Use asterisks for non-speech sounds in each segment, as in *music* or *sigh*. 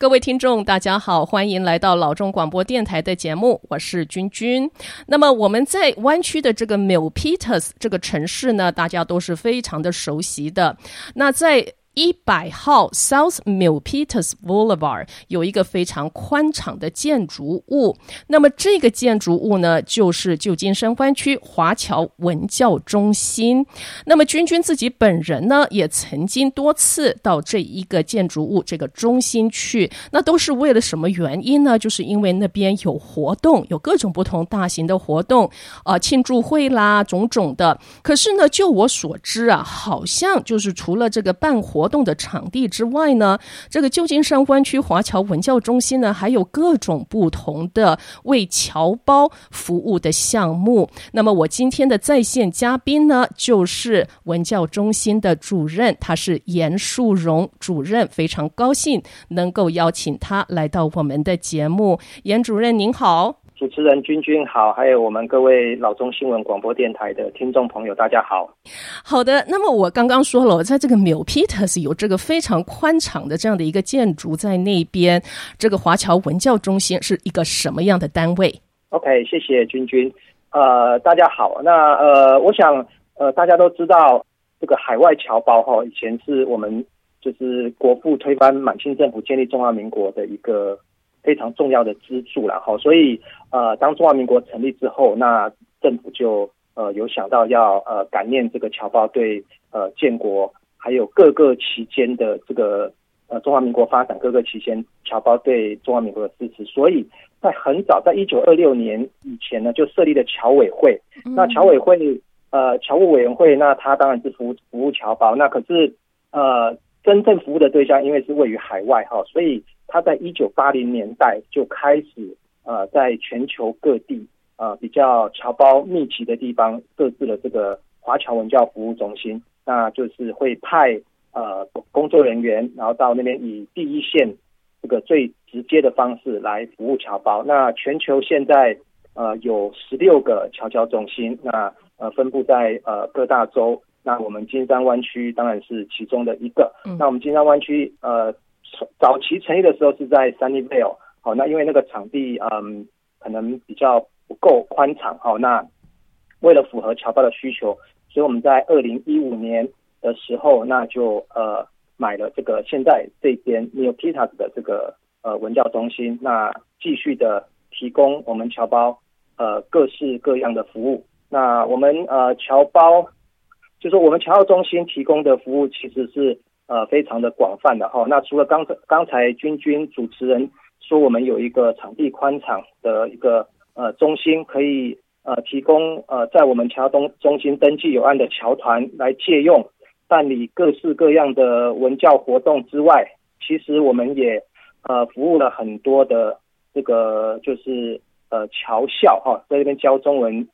各位听众，大家好，欢迎来到老中广播电台的节目，我是君君。那么我们在湾区的这个 Milpitas 这个城市呢，大家都是非常的熟悉的。那在一百号 South Milpitas Boulevard 有一个非常宽敞的建筑物，那么这个建筑物呢，就是旧金山湾区华侨文教中心。那么君君自己本人呢，也曾经多次到这一个建筑物这个中心去，那都是为了什么原因呢？就是因为那边有活动，有各种不同大型的活动，呃，庆祝会啦，种种的。可是呢，就我所知啊，好像就是除了这个办活动的场地之外呢，这个旧金山湾区华侨文教中心呢，还有各种不同的为侨胞服务的项目。那么我今天的在线嘉宾呢，就是文教中心的主任，他是严树荣主任，非常高兴能够邀请他来到我们的节目。严主任您好。主持人君君好，还有我们各位老中新闻广播电台的听众朋友，大家好。好的，那么我刚刚说了，我在这个 Milpitas 有这个非常宽敞的这样的一个建筑在那边。这个华侨文教中心是一个什么样的单位？OK，谢谢君君。呃，大家好。那呃，我想呃，大家都知道这个海外侨胞哈，以前是我们就是国父推翻满清政府建立中华民国的一个。非常重要的支柱了哈，所以呃，当中华民国成立之后，那政府就呃有想到要呃感念这个侨胞对呃建国还有各个期间的这个呃中华民国发展各个期间侨胞对中华民国的支持，所以在很早在一九二六年以前呢，就设立了侨委会。那侨委会呃侨务委员会，那它当然是服务服务侨胞，那可是呃真正服务的对象因为是位于海外哈，所以。他在一九八零年代就开始，呃，在全球各地，呃，比较侨胞密集的地方设置了这个华侨文教服务中心。那就是会派呃工作人员，然后到那边以第一线这个最直接的方式来服务侨胞。那全球现在呃有十六个侨教中心，那呃分布在呃各大洲。那我们金山湾区当然是其中的一个。那我们金山湾区呃。早期成立的时候是在 Sunnyvale，好，那因为那个场地嗯可能比较不够宽敞，好，那为了符合侨胞的需求，所以我们在二零一五年的时候，那就呃买了这个现在这边 Milpitas 的这个呃文教中心，那继续的提供我们侨胞呃各式各样的服务。那我们呃侨胞就是我们侨胞中心提供的服务其实是。呃，非常的广泛的哈。那除了刚才刚才君君主持人说，我们有一个场地宽敞的一个呃中心，可以呃提供呃在我们桥东中心登记有案的桥团来借用办理各式各样的文教活动之外，其实我们也呃服务了很多的这个就是呃侨校哈，在这边教中文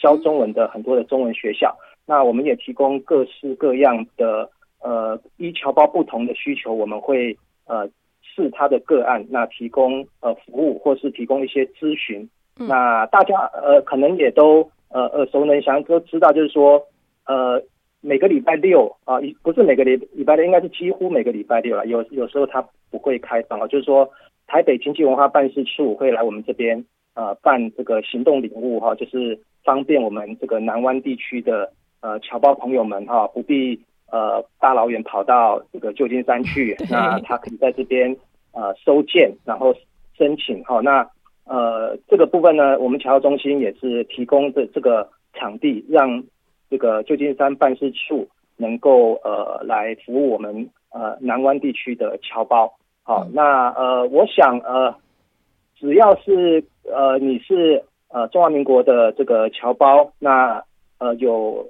教中文的很多的中文学校，那我们也提供各式各样的。呃，依侨胞不同的需求，我们会呃视他的个案，那提供呃服务或是提供一些咨询。嗯、那大家呃可能也都呃耳熟能详，都知道就是说呃每个礼拜六啊，不是每个礼礼拜六，应该是几乎每个礼拜六了。有有时候他不会开放啊，就是说台北经济文化办事处会来我们这边呃办这个行动领悟哈、啊，就是方便我们这个南湾地区的呃侨胞朋友们哈、啊，不必。呃，大老远跑到这个旧金山去，*laughs* 那他可以在这边呃收件，然后申请哈。那呃这个部分呢，我们侨务中心也是提供的这个场地，让这个旧金山办事处能够呃来服务我们呃南湾地区的侨胞。好，那呃我想呃只要是呃你是呃中华民国的这个侨胞，那呃有。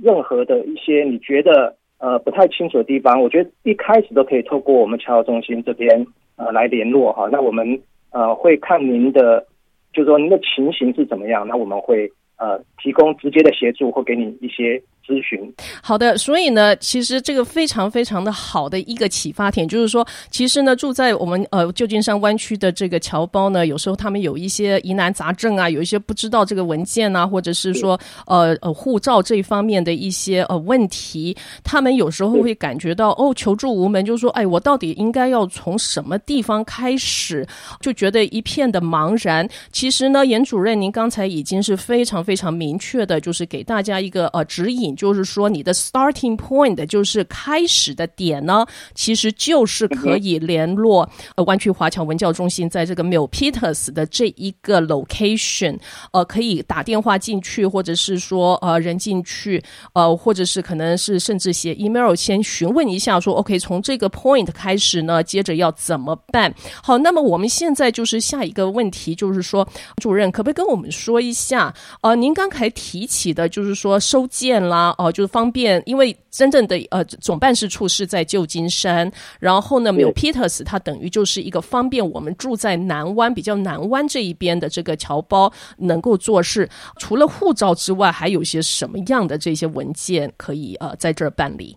任何的一些你觉得呃不太清楚的地方，我觉得一开始都可以透过我们侨务中心这边呃来联络哈。那我们呃会看您的，就是说您的情形是怎么样，那我们会呃提供直接的协助或给你一些。咨询好的，所以呢，其实这个非常非常的好的一个启发点，就是说，其实呢，住在我们呃旧金山湾区的这个侨胞呢，有时候他们有一些疑难杂症啊，有一些不知道这个文件啊，或者是说呃呃护照这一方面的一些呃问题，他们有时候会感觉到哦求助无门，就是说，哎，我到底应该要从什么地方开始，就觉得一片的茫然。其实呢，严主任，您刚才已经是非常非常明确的，就是给大家一个呃指引。就是说，你的 starting point 就是开始的点呢，其实就是可以联络呃湾区华侨文教中心在这个 Mill Peters 的这一个 location，呃，可以打电话进去，或者是说呃人进去，呃，或者是可能是甚至写 email 先询问一下，说 OK，从这个 point 开始呢，接着要怎么办？好，那么我们现在就是下一个问题，就是说主任可不可以跟我们说一下？呃，您刚才提起的就是说收件啦。哦，就是方便，因为真正的呃总办事处是在旧金山，然后呢，Milpitas 它等于就是一个方便我们住在南湾比较南湾这一边的这个侨胞能够做事。除了护照之外，还有些什么样的这些文件可以呃在这儿办理？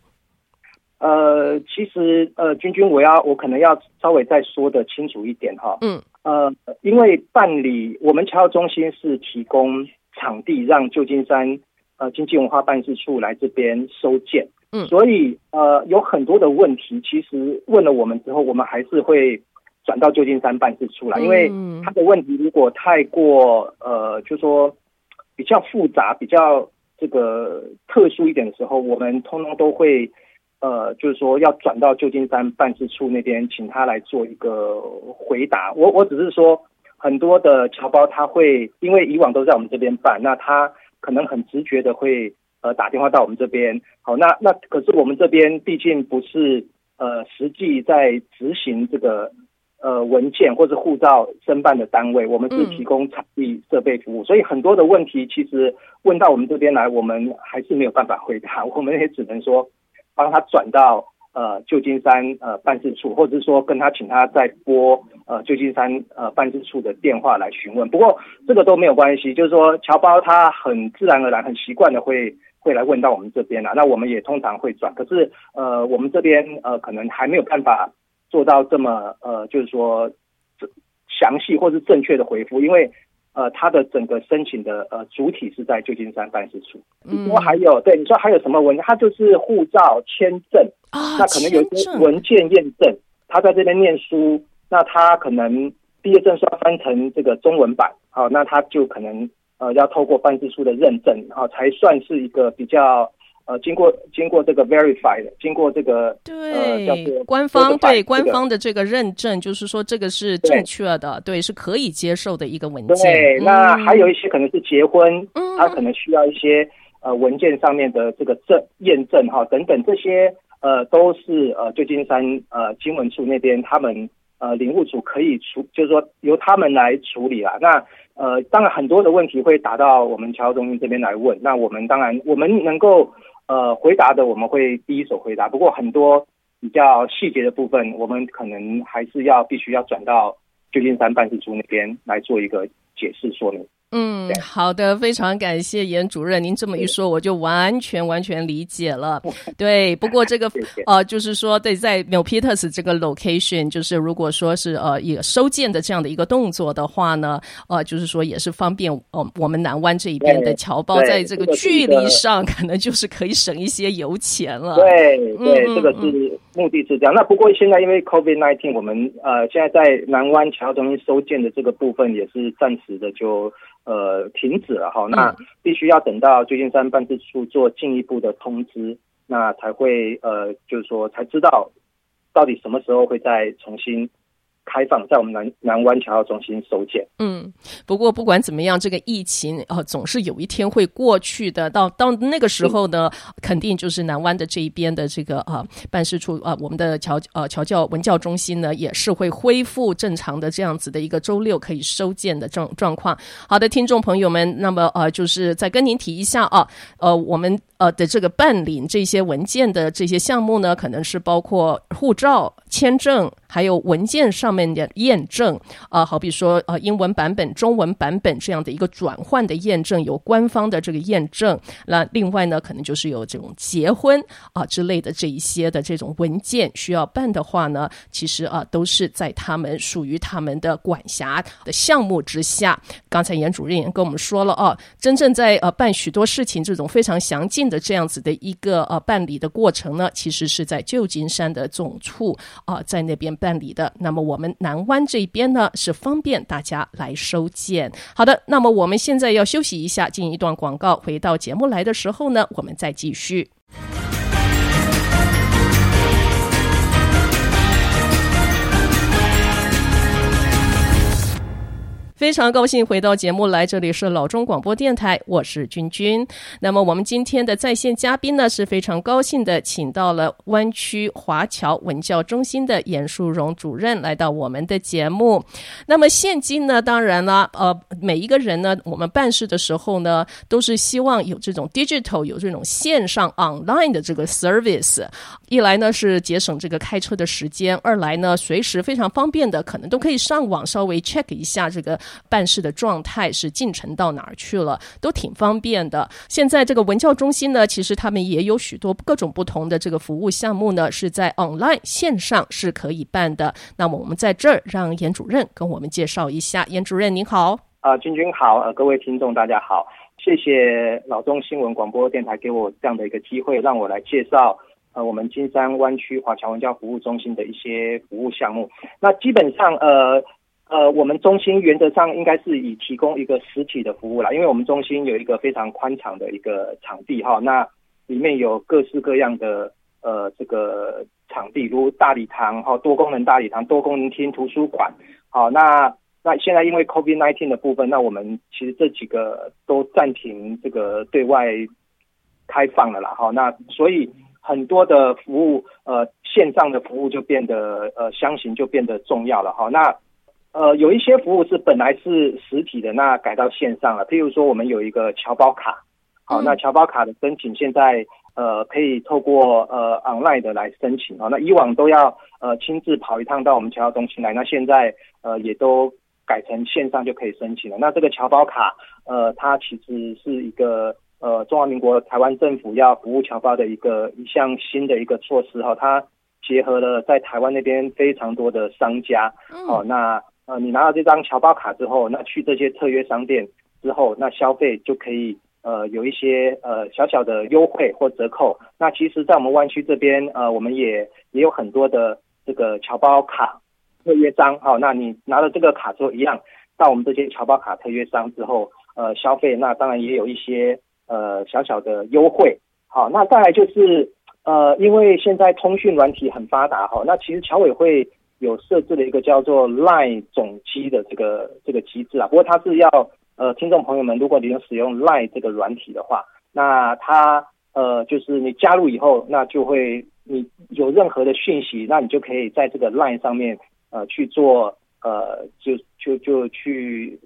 呃，其实呃，君君，我要我可能要稍微再说的清楚一点哈。嗯。呃，因为办理我们侨中心是提供场地让旧金山。呃，经济文化办事处来这边收件，嗯，所以呃，有很多的问题，其实问了我们之后，我们还是会转到旧金山办事处来，因为他的问题如果太过呃，就说比较复杂、比较这个特殊一点的时候，我们通通都会呃，就是说要转到旧金山办事处那边，请他来做一个回答。我我只是说，很多的侨胞他会因为以往都在我们这边办，那他。可能很直觉的会呃打电话到我们这边，好，那那可是我们这边毕竟不是呃实际在执行这个呃文件或者护照申办的单位，我们是提供场地设备服务，所以很多的问题其实问到我们这边来，我们还是没有办法回答，*laughs* 我们也只能说帮他转到。呃，旧金山呃办事处，或者是说跟他请他再拨呃旧金山呃办事处的电话来询问。不过这个都没有关系，就是说侨胞他很自然而然、很习惯的会会来问到我们这边啦。那我们也通常会转，可是呃我们这边呃可能还没有办法做到这么呃就是说详细或是正确的回复，因为。呃，他的整个申请的呃主体是在旧金山办事处。嗯，不过还有，对你说还有什么文件？他就是护照、签证啊，那可能有一些文件验证。他在这边念书，那他可能毕业证书要翻成这个中文版，好，那他就可能呃要透过办事处的认证，然后才算是一个比较。呃，经过经过这个 verify 的经过这个对、呃、叫做官方对、这个、官方的这个认证，就是说这个是正确的，对，对，是可以接受的一个文件。对，嗯、那还有一些可能是结婚，嗯，他可能需要一些呃文件上面的这个证验证哈等等这些呃都是呃旧金山呃经文处那边他们呃领务处可以处，就是说由他们来处理啦。那呃当然很多的问题会打到我们侨中心这边来问，那我们当然我们能够。呃，回答的我们会第一手回答，不过很多比较细节的部分，我们可能还是要必须要转到旧金山办事处那边来做一个解释说明。嗯，好的，非常感谢严主任，您这么一说，我就完全完全理解了。对，不过这个 *laughs* 呃，就是说，对，在 Milpitas 这个 location，就是如果说是呃一个收件的这样的一个动作的话呢，呃，就是说也是方便呃我们南湾这一边的侨胞，在这个距离上 *laughs* 可能就是可以省一些油钱了。对对，这个是目的是这样。那不过现在因为 COVID nineteen，我们呃现在在南湾侨中心收件的这个部分也是暂时的就。呃，停止了哈，那必须要等到旧金山办事处做进一步的通知，那才会呃，就是说才知道到底什么时候会再重新。开放在我们南南湾侨中心收件。嗯，不过不管怎么样，这个疫情啊、呃，总是有一天会过去的。到到那个时候呢，肯定就是南湾的这一边的这个啊、办事处啊、我们的侨呃侨教文教中心呢，也是会恢复正常的这样子的一个周六可以收件的状状况。好的，听众朋友们，那么呃，就是再跟您提一下啊，呃，我们呃的这个办理这些文件的这些项目呢，可能是包括护照、签证。还有文件上面的验证啊、好比说呃英文版本、中文版本这样的一个转换的验证，有官方的这个验证。那另外呢，可能就是有这种结婚啊、之类的这一些的这种文件需要办的话呢，其实啊、都是在他们属于他们的管辖的项目之下。刚才严主任也跟我们说了哦，真正在呃办许多事情这种非常详尽的这样子的一个呃办理的过程呢，其实是在旧金山的总处啊、在那边办理的。那么我们南湾这边呢，是方便大家来收件。好的，那么我们现在要休息一下，进一段广告。回到节目来的时候呢，我们再继续。非常高兴回到节目来，这里是老中广播电台，我是君君。那么我们今天的在线嘉宾呢，是非常高兴的，请到了湾区华侨文教中心的严树荣主任来到我们的节目。那么现今呢，当然了，呃，每一个人呢，我们办事的时候呢，都是希望有这种 digital，有这种线上 online 的这个 service。一来呢是节省这个开车的时间，二来呢随时非常方便的，可能都可以上网稍微 check 一下这个。办事的状态是进程到哪儿去了，都挺方便的。现在这个文教中心呢，其实他们也有许多各种不同的这个服务项目呢，是在 online 线上是可以办的。那么我们在这儿让严主任跟我们介绍一下。严主任您好，啊、呃，君君好，呃，各位听众大家好，谢谢老中新闻广播电台给我这样的一个机会，让我来介绍呃我们金山湾区华侨文教服务中心的一些服务项目。那基本上呃。呃，我们中心原则上应该是以提供一个实体的服务啦，因为我们中心有一个非常宽敞的一个场地哈，那里面有各式各样的呃这个场地，如大礼堂哈，多功能大礼堂、多功能厅、图书馆，好，那那现在因为 COVID-19 的部分，那我们其实这几个都暂停这个对外开放了啦，哈，那所以很多的服务呃线上的服务就变得呃相形就变得重要了哈，那。呃，有一些服务是本来是实体的，那改到线上了。譬如说，我们有一个侨胞卡，好，那侨胞卡的申请现在呃可以透过呃 online 的来申请啊。那以往都要呃亲自跑一趟到我们侨胞中心来，那现在呃也都改成线上就可以申请了。那这个侨胞卡呃，它其实是一个呃中华民国台湾政府要服务侨胞的一个一项新的一个措施哈，它结合了在台湾那边非常多的商家，哦，那。呃，你拿到这张侨胞卡之后，那去这些特约商店之后，那消费就可以呃有一些呃小小的优惠或折扣。那其实，在我们湾区这边，呃，我们也也有很多的这个侨胞卡特约商。好，那你拿了这个卡之后，一样到我们这些侨胞卡特约商之后，呃，消费那当然也有一些呃小小的优惠。好，那再来就是呃，因为现在通讯软体很发达，哈，那其实侨委会。有设置了一个叫做 Line 总机的这个这个机制啊，不过它是要呃，听众朋友们，如果你有使用 Line 这个软体的话，那它呃就是你加入以后，那就会你有任何的讯息，那你就可以在这个 Line 上面呃去做呃就就就去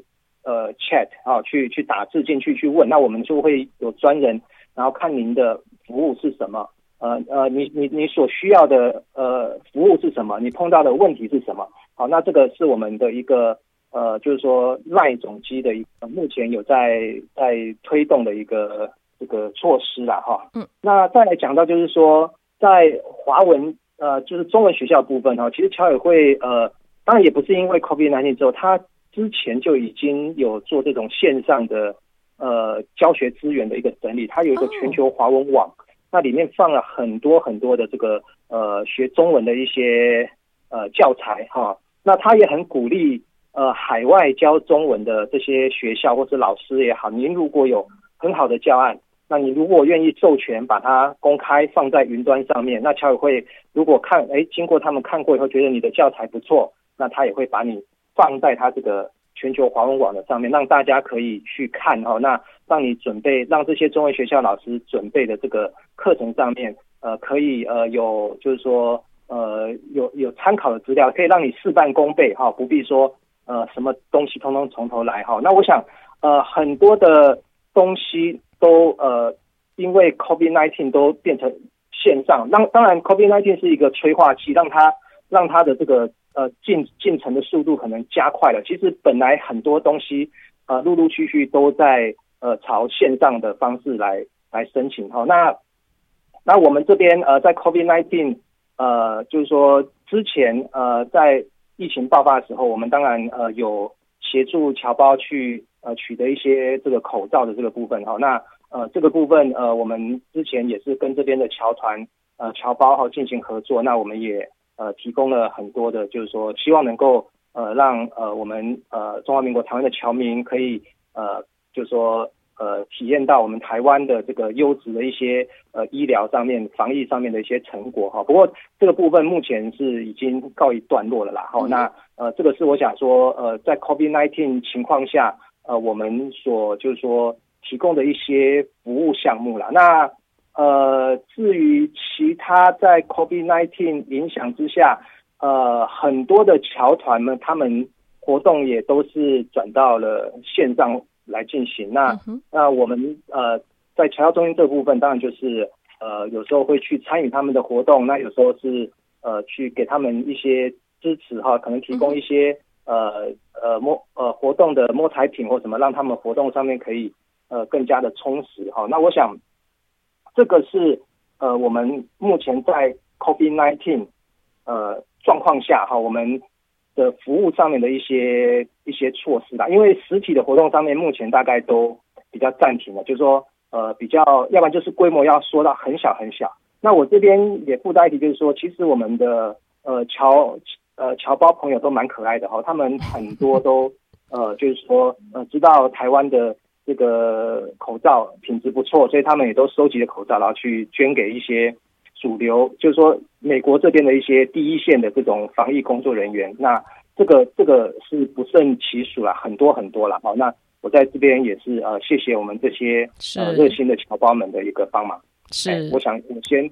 呃 chat 啊，去去打字进去去问，那我们就会有专人，然后看您的服务是什么。呃呃，你你你所需要的呃服务是什么？你碰到的问题是什么？好，那这个是我们的一个呃，就是说 LINE 总机的一个目前有在在推动的一个这个措施啦哈。嗯，那再来讲到就是说，在华文呃就是中文学校部分哈，其实侨委会呃当然也不是因为 COVID-19 之后，他之前就已经有做这种线上的呃教学资源的一个整理，它有一个全球华文网。那里面放了很多很多的这个呃学中文的一些呃教材哈，那他也很鼓励呃海外教中文的这些学校或是老师也好，您如果有很好的教案，那你如果愿意授权把它公开放在云端上面，那侨委会如果看哎经过他们看过以后觉得你的教材不错，那他也会把你放在他这个全球华文网的上面，让大家可以去看哈那。让你准备，让这些中文学校老师准备的这个课程上面，呃，可以呃有，就是说呃有有参考的资料，可以让你事半功倍哈，不必说呃什么东西通通从头来哈。那我想呃很多的东西都呃因为 COVID-19 都变成线上，当当然 COVID-19 是一个催化剂，让它让它的这个呃进进程的速度可能加快了。其实本来很多东西呃陆陆续续都在呃朝线上的方式来来申请哈。那那我们这边呃在 COVID-19 呃就是说之前呃在疫情爆发的时候，我们当然呃有协助侨胞去呃取得一些这个口罩的这个部分哈。那呃这个部分呃我们之前也是跟这边的侨团。呃，侨胞哈进行合作，那我们也呃提供了很多的，就是说希望能够呃让呃我们呃中华民国台湾的侨民可以呃就是说呃体验到我们台湾的这个优质的一些呃医疗上面、防疫上面的一些成果哈。不过这个部分目前是已经告一段落了啦。好，那呃这个是我想说呃在 COVID-19 情况下呃我们所就是说提供的一些服务项目啦。那呃，至于其他在 COVID-19 影响之下，呃，很多的侨团们，他们活动也都是转到了线上来进行。那、嗯、那我们呃，在侨中心这部分，当然就是呃，有时候会去参与他们的活动，那有时候是呃，去给他们一些支持哈，可能提供一些、嗯、呃呃摸呃活动的摸彩品或什么，让他们活动上面可以呃更加的充实哈。那我想。这个是呃，我们目前在 COVID-19 呃状况下哈，我们的服务上面的一些一些措施啦。因为实体的活动上面目前大概都比较暂停了，就是说呃比较，要不然就是规模要缩到很小很小。那我这边也附带一提，就是说，其实我们的呃侨呃侨胞朋友都蛮可爱的哈，他们很多都呃就是说呃知道台湾的。这个口罩品质不错，所以他们也都收集了口罩，然后去捐给一些主流，就是说美国这边的一些第一线的这种防疫工作人员。那这个这个是不胜其数了，很多很多了。好，那我在这边也是呃，谢谢我们这些呃热心的侨胞们的一个帮忙。是，哎，我想我先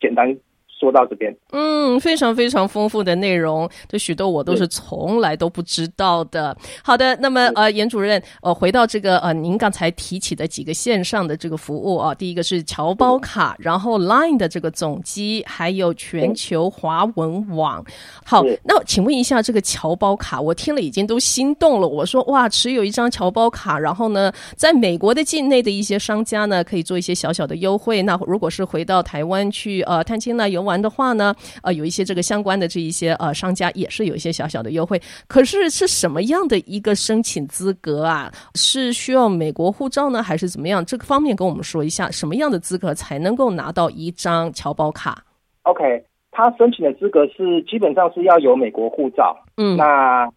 简单。说到这边，嗯，非常非常丰富的内容，这许多我都是从来都不知道的。好的，那么呃，严主任，呃，回到这个呃，您刚才提起的几个线上的这个服务啊，第一个是侨胞卡，然后 Line 的这个总机，还有全球华文网。好，那请问一下，这个侨胞卡，我听了已经都心动了。我说哇，持有一张侨胞卡，然后呢，在美国的境内的一些商家呢，可以做一些小小的优惠。那如果是回到台湾去呃探亲呢，游玩的话呢，呃，有一些这个相关的这一些呃商家也是有一些小小的优惠。可是是什么样的一个申请资格啊？是需要美国护照呢，还是怎么样？这个方面跟我们说一下，什么样的资格才能够拿到一张侨胞卡？OK，他申请的资格是基本上是要有美国护照。嗯，那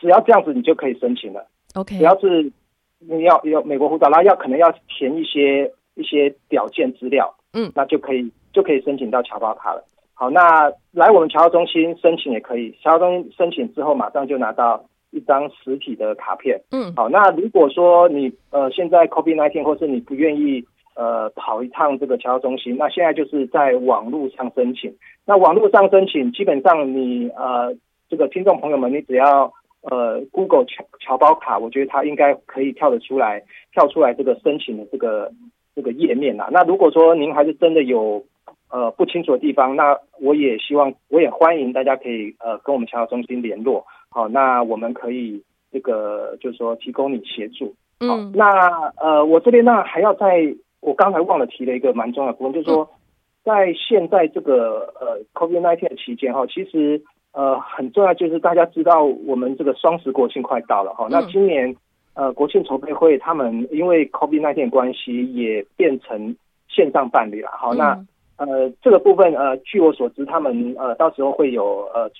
只要这样子，你就可以申请了。OK，只要是你要有美国护照，然后要可能要填一些一些表件资料。嗯，那就可以。就可以申请到侨胞卡了。好，那来我们侨中心申请也可以。侨中心申请之后，马上就拿到一张实体的卡片。嗯，好，那如果说你呃现在 COVID-19 或是你不愿意呃跑一趟这个侨中心，那现在就是在网络上申请。那网络上申请，基本上你呃这个听众朋友们，你只要呃 Google 侨侨胞卡，我觉得它应该可以跳得出来，跳出来这个申请的这个这个页面啊。那如果说您还是真的有呃，不清楚的地方，那我也希望，我也欢迎大家可以呃跟我们侨侨中心联络，好，那我们可以这个就是说提供你协助。好，嗯，那呃我这边呢还要在，我刚才忘了提了一个蛮重要的部分，就是说在现在这个呃 COVID-19 的期间哈，其实呃很重要就是大家知道我们这个双十国庆快到了哈，那今年呃国庆筹备会他们因为 COVID-19 关系也变成线上办理了，好，那。呃，这个部分呃，据我所知，他们呃到时候会有呃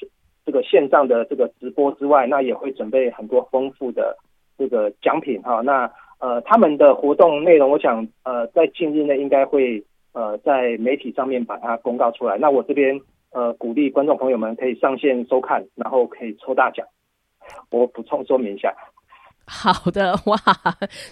这个线上的这个直播之外，那也会准备很多丰富的这个奖品哈。那呃他们的活动内容，我想呃在近日内应该会呃在媒体上面把它公告出来。那我这边呃鼓励观众朋友们可以上线收看，然后可以抽大奖。我补充说明一下。好的，哇，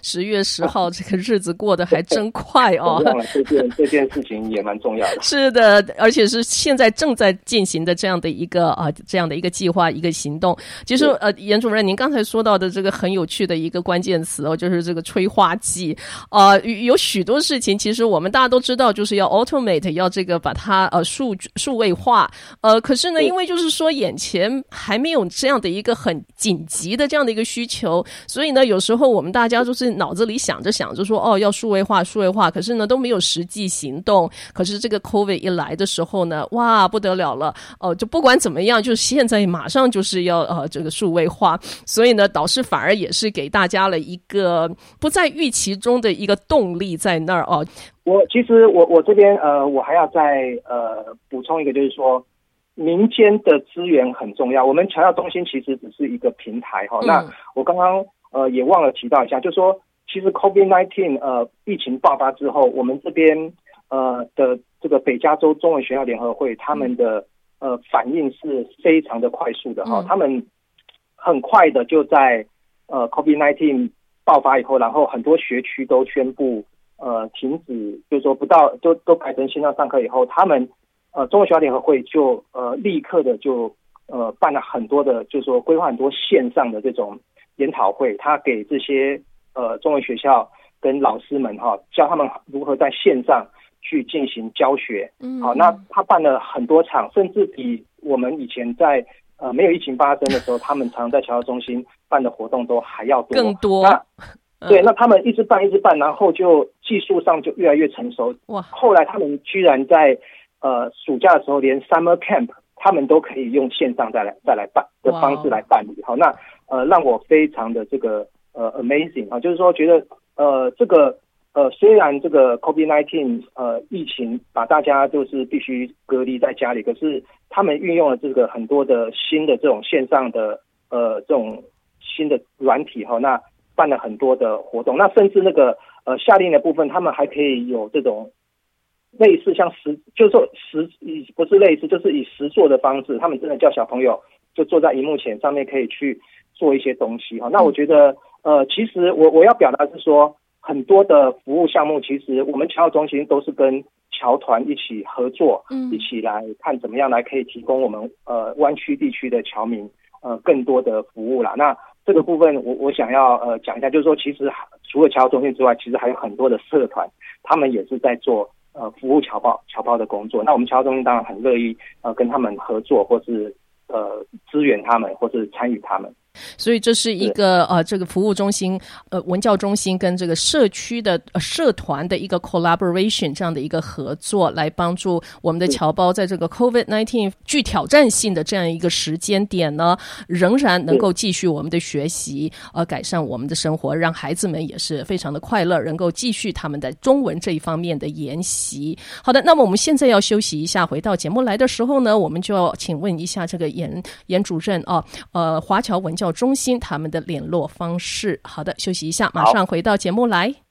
十月十号 *laughs* 这个日子过得还真快哦。这件这件事情也蛮重要的。是的，而且是现在正在进行的这样的一个啊，这样的一个计划，一个行动。其实呃，严主任，您刚才说到的这个很有趣的一个关键词哦，就是这个催化剂啊、呃，有许多事情其实我们大家都知道，就是要 automate，要这个把它呃数数位化。呃，可是呢，因为就是说眼前还没有这样的一个很紧急的这样的一个需求。所以呢，有时候我们大家就是脑子里想着想着说，哦，要数位化，数位化，可是呢都没有实际行动。可是这个 COVID 一来的时候呢，哇，不得了了，哦、就不管怎么样，就现在马上就是要呃这个数位化。所以呢，导师反而也是给大家了一个不在预期中的一个动力在那儿哦。我其实我我这边呃，我还要再呃补充一个，就是说民间的资源很重要。我们强调中心其实只是一个平台哈、哦。那我刚刚。呃，也忘了提到一下，就是说，其实 COVID-19 呃疫情爆发之后，我们这边呃的这个北加州中文学校联合会，他们的呃反应是非常的快速的哈、哦，他们很快的就在呃 COVID-19 爆发以后，然后很多学区都宣布呃停止，就是说不到都都改成线上上课以后，他们呃中国学校联合会就呃立刻的就呃办了很多的，就是说规划很多线上的这种。研讨会，他给这些呃中文学校跟老师们哈、哦，教他们如何在线上去进行教学。嗯，好，那他办了很多场，甚至比我们以前在呃没有疫情发生的时候，他们常在侨校中心办的活动都还要多。更多。那对，那他们一直办一直办，然后就技术上就越来越成熟。哇！后来他们居然在呃暑假的时候，连 summer camp 他们都可以用线上再来再来办的方式来办理。好，那。呃，让我非常的这个呃 amazing 啊，就是说觉得呃这个呃虽然这个 COVID-19 呃疫情把大家就是必须隔离在家里，可是他们运用了这个很多的新的这种线上的呃这种新的软体哈，那办了很多的活动，那甚至那个呃夏令的部分，他们还可以有这种类似像实，就是说实以不是类似，就是以实做的方式，他们真的叫小朋友就坐在荧幕前上面可以去。做一些东西哈，那我觉得，呃，其实我我要表达是说，很多的服务项目，其实我们侨教中心都是跟侨团一起合作，嗯，一起来看怎么样来可以提供我们呃湾区地区的侨民呃更多的服务啦。那这个部分我我想要呃讲一下，就是说，其实除了侨教中心之外，其实还有很多的社团，他们也是在做呃服务侨胞侨胞的工作。那我们侨中心当然很乐意呃跟他们合作，或是呃支援他们，或是参与他们。所以这是一个呃，这个服务中心，呃，文教中心跟这个社区的、呃、社团的一个 collaboration 这样的一个合作，来帮助我们的侨胞在这个 COVID-19 具挑战性的这样一个时间点呢，仍然能够继续我们的学习，呃，改善我们的生活，让孩子们也是非常的快乐，能够继续他们的中文这一方面的研习。好的，那么我们现在要休息一下，回到节目来的时候呢，我们就要请问一下这个严严主任啊，呃，华侨文教。中心他们的联络方式。好的，休息一下，马上回到节目来。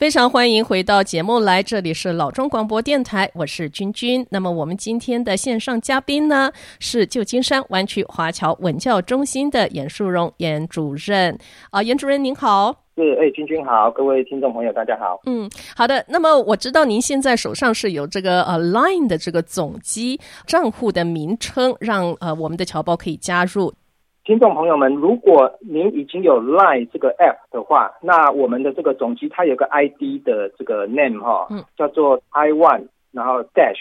非常欢迎回到节目来，这里是老中广播电台，我是君君。那么我们今天的线上嘉宾呢，是旧金山湾区华侨文教中心的严树荣严主任。啊，严主任您好。是，哎，君君好，各位听众朋友，大家好。嗯，好的。那么我知道您现在手上是有这个呃 Line 的这个总机账户的名称，让呃我们的侨胞可以加入。听众朋友们，如果您已经有 Line 这个 App 的话，那我们的这个总机它有个 ID 的这个 name 哈，嗯，叫做 Taiwan，然后 Dash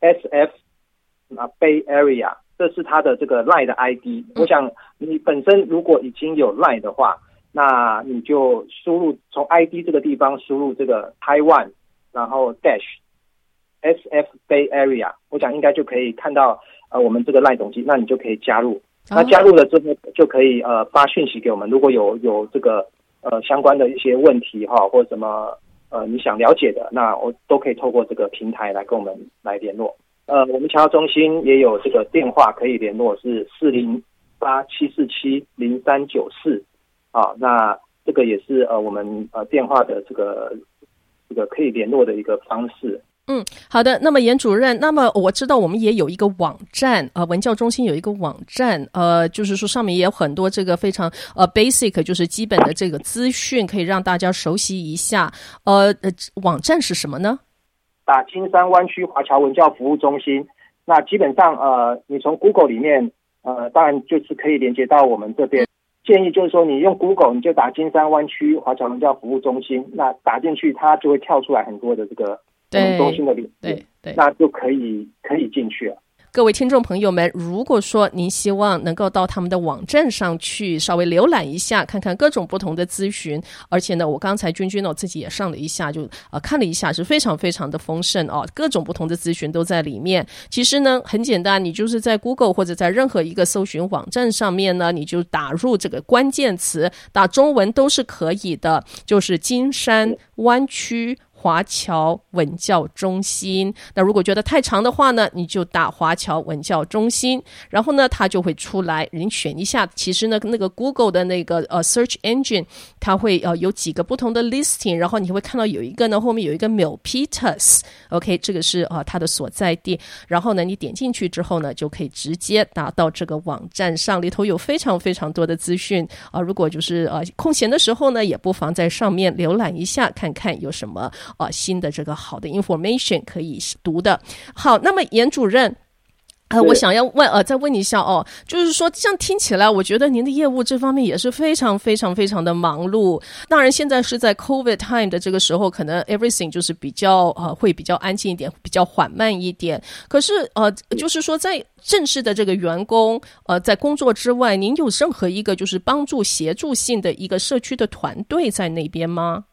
SF 啊 Bay Area，这是它的这个 Line 的 ID。嗯。我想你本身如果已经有 Line 的话，那你就输入从 ID 这个地方输入这个 Taiwan，然后 Dash SF Bay Area，我想应该就可以看到呃我们这个 LINE 总机，那你就可以加入。那加入了之后就可以呃发讯息给我们，如果有有这个呃相关的一些问题哈，或者什么呃你想了解的，那我都可以透过这个平台来跟我们来联络。呃，我们侨教中心也有这个电话可以联络，是四零八七四七零三九四。啊，那这个也是呃，我们呃电话的这个这个可以联络的一个方式。嗯，好的。那么严主任，那么我知道我们也有一个网站，呃，文教中心有一个网站，呃，就是说上面也有很多这个非常呃 basic，就是基本的这个资讯，可以让大家熟悉一下。呃呃，网站是什么呢？打金山湾区华侨文教服务中心。那基本上呃，你从 Google 里面呃，当然就是可以连接到我们这边。建议就是说，你用 Google 你就打金山湾区华侨文教服务中心，那打进去它就会跳出来很多的这个。对中心的领域，对对，那就可以可以进去了。各位听众朋友们，如果说您希望能够到他们的网站上去稍微浏览一下，看看各种不同的咨询，而且呢，我刚才君君呢我自己也上了一下，就呃看了一下，是非常非常的丰盛哦，各种不同的咨询都在里面。其实呢，很简单，你就是在 Google 或者在任何一个搜寻网站上面呢，你就打入这个关键词，打中文都是可以的，就是金山湾区。华侨文教中心，那如果觉得太长的话呢，你就打华侨文教中心，然后呢，它就会出来，你选一下。其实呢，那个 Google 的那个呃 Search Engine，它会呃有几个不同的 listing，然后你会看到有一个呢后面有一个 Milpitas，OK，这个是呃它的所在地。然后呢，你点进去之后呢，就可以直接达到这个网站上，里头有非常非常多的资讯啊、如果就是呃空闲的时候呢，也不妨在上面浏览一下，看看有什么。啊、呃，新的这个好的 information 可以读的。好，那么严主任，呃，我想要问，呃，再问一下哦，就是说，这样听起来，我觉得您的业务这方面也是非常非常非常的忙碌。当然，现在是在 COVID time 的这个时候，可能 everything 就是比较呃，会比较安静一点，比较缓慢一点。可是，呃，就是说，在正式的这个员工，呃，在工作之外，您有任何一个就是帮助协助性的一个社区的团队在那边吗？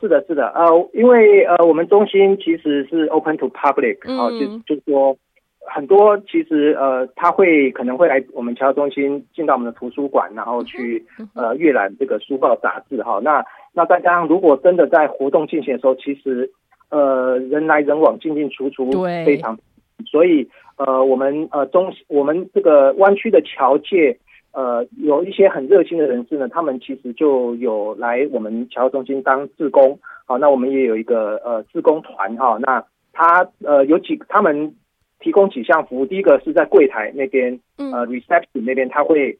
是的，是的，呃，因为呃，我们中心其实是 open to public，啊、嗯，就就是说很多其实呃，他会可能会来我们侨中心进到我们的图书馆，然后去呃阅览这个书报杂志哈。那那再加上如果真的在活动进行的时候，其实呃人来人往，进进出出，非常，所以呃我们呃中我们这个湾区的侨界。呃，有一些很热心的人士呢，他们其实就有来我们侨中心当志工。好，那我们也有一个呃志工团哈。那他呃有几，他们提供几项服务。第一个是在柜台那边，呃，reception 那边他会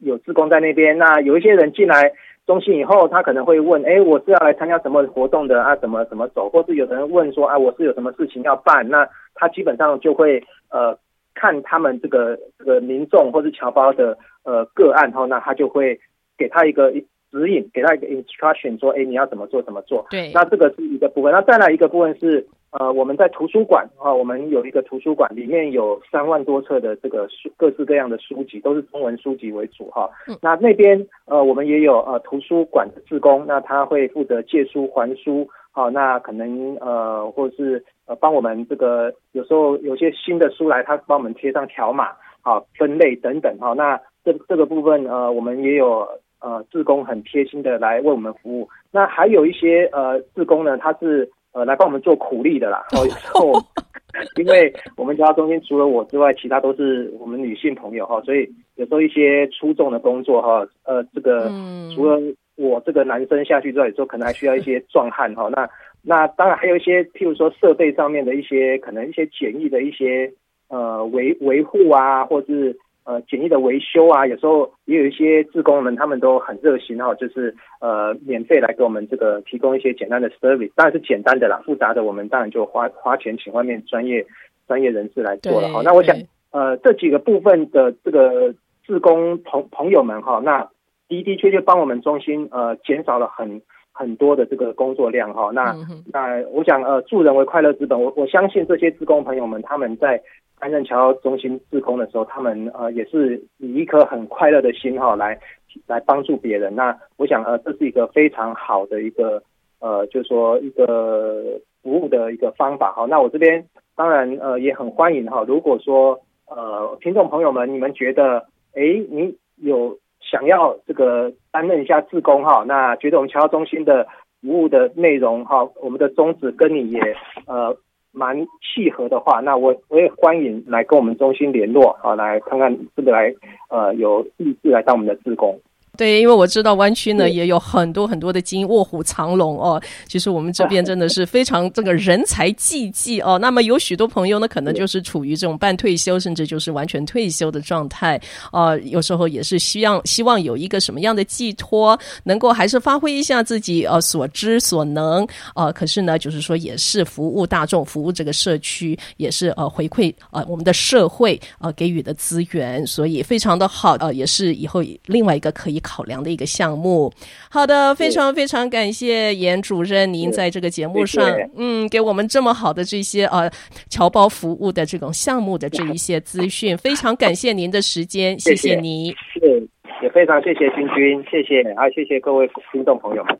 有志工在那边。那有一些人进来中心以后，他可能会问，哎，我是要来参加什么活动的啊？怎么怎么走？或是有人问说，啊，我是有什么事情要办？那他基本上就会呃。看他们这个这个民众或是侨胞的呃个案后，那他就会给他一个指引，给他一个 instruction，说，哎，你要怎么做怎么做。对，那这个是一个部分。那再来一个部分是，呃，我们在图书馆啊，我们有一个图书馆，里面有三万多册的这个书，各式各样的书籍，都是中文书籍为主哈。嗯。那那边呃，我们也有呃图书馆的志工，那他会负责借书还书。好，那可能呃，或者是呃，帮我们这个有时候有些新的书来，他帮我们贴上条码，好，分类等等哈。那这这个部分呃，我们也有呃，志工很贴心的来为我们服务。那还有一些呃，志工呢，他是呃来帮我们做苦力的啦。哦，有时候 *laughs* 因为我们家中心除了我之外，其他都是我们女性朋友哈，所以有时候一些出众的工作哈，呃，这个除了。我这个男生下去之后，有时候可能还需要一些壮汉哈。那那当然还有一些，譬如说设备上面的一些，可能一些简易的一些呃维维护啊，或是呃简易的维修啊。有时候也有一些志工们，他们都很热心哈，就是呃免费来给我们这个提供一些简单的 service，当然是简单的啦，复杂的我们当然就花花钱请外面专业专业人士来做了哈。那我想呃这几个部分的这个志工朋朋友们哈，那。的的确确帮我们中心呃减少了很很多的这个工作量哈，那那我想呃助人为快乐之本，我我相信这些职工朋友们他们在担任侨中心志工的时候，他们呃也是以一颗很快乐的心哈来来帮助别人。那我想呃这是一个非常好的一个呃就是说一个服务的一个方法哈。那我这边当然呃也很欢迎哈，如果说呃听众朋友们你们觉得哎你有。想要这个担任一下志工哈，那觉得我们侨中心的服务的内容哈，我们的宗旨跟你也呃蛮契合的话，那我我也欢迎来跟我们中心联络啊，来看看是不是来呃有意志来当我们的志工。对，因为我知道湾区呢也有很多很多的精英卧虎藏龙哦。其实我们这边真的是非常这个人才济济哦。那么有许多朋友呢，可能就是处于这种半退休，甚至就是完全退休的状态。呃，有时候也是希望希望有一个什么样的寄托，能够还是发挥一下自己呃所知所能。呃，可是呢，就是说也是服务大众，服务这个社区，也是呃回馈呃我们的社会呃给予的资源，所以非常的好。呃，也是以后另外一个可以。考量的一个项目。好的，非常非常感谢严主任，您在这个节目上，嗯，给我们这么好的这些呃侨胞服务的这种项目的这一些资讯，*laughs* 非常感谢您的时间，谢谢你。是，也非常谢谢君君，谢谢，啊，谢谢各位听众朋友们。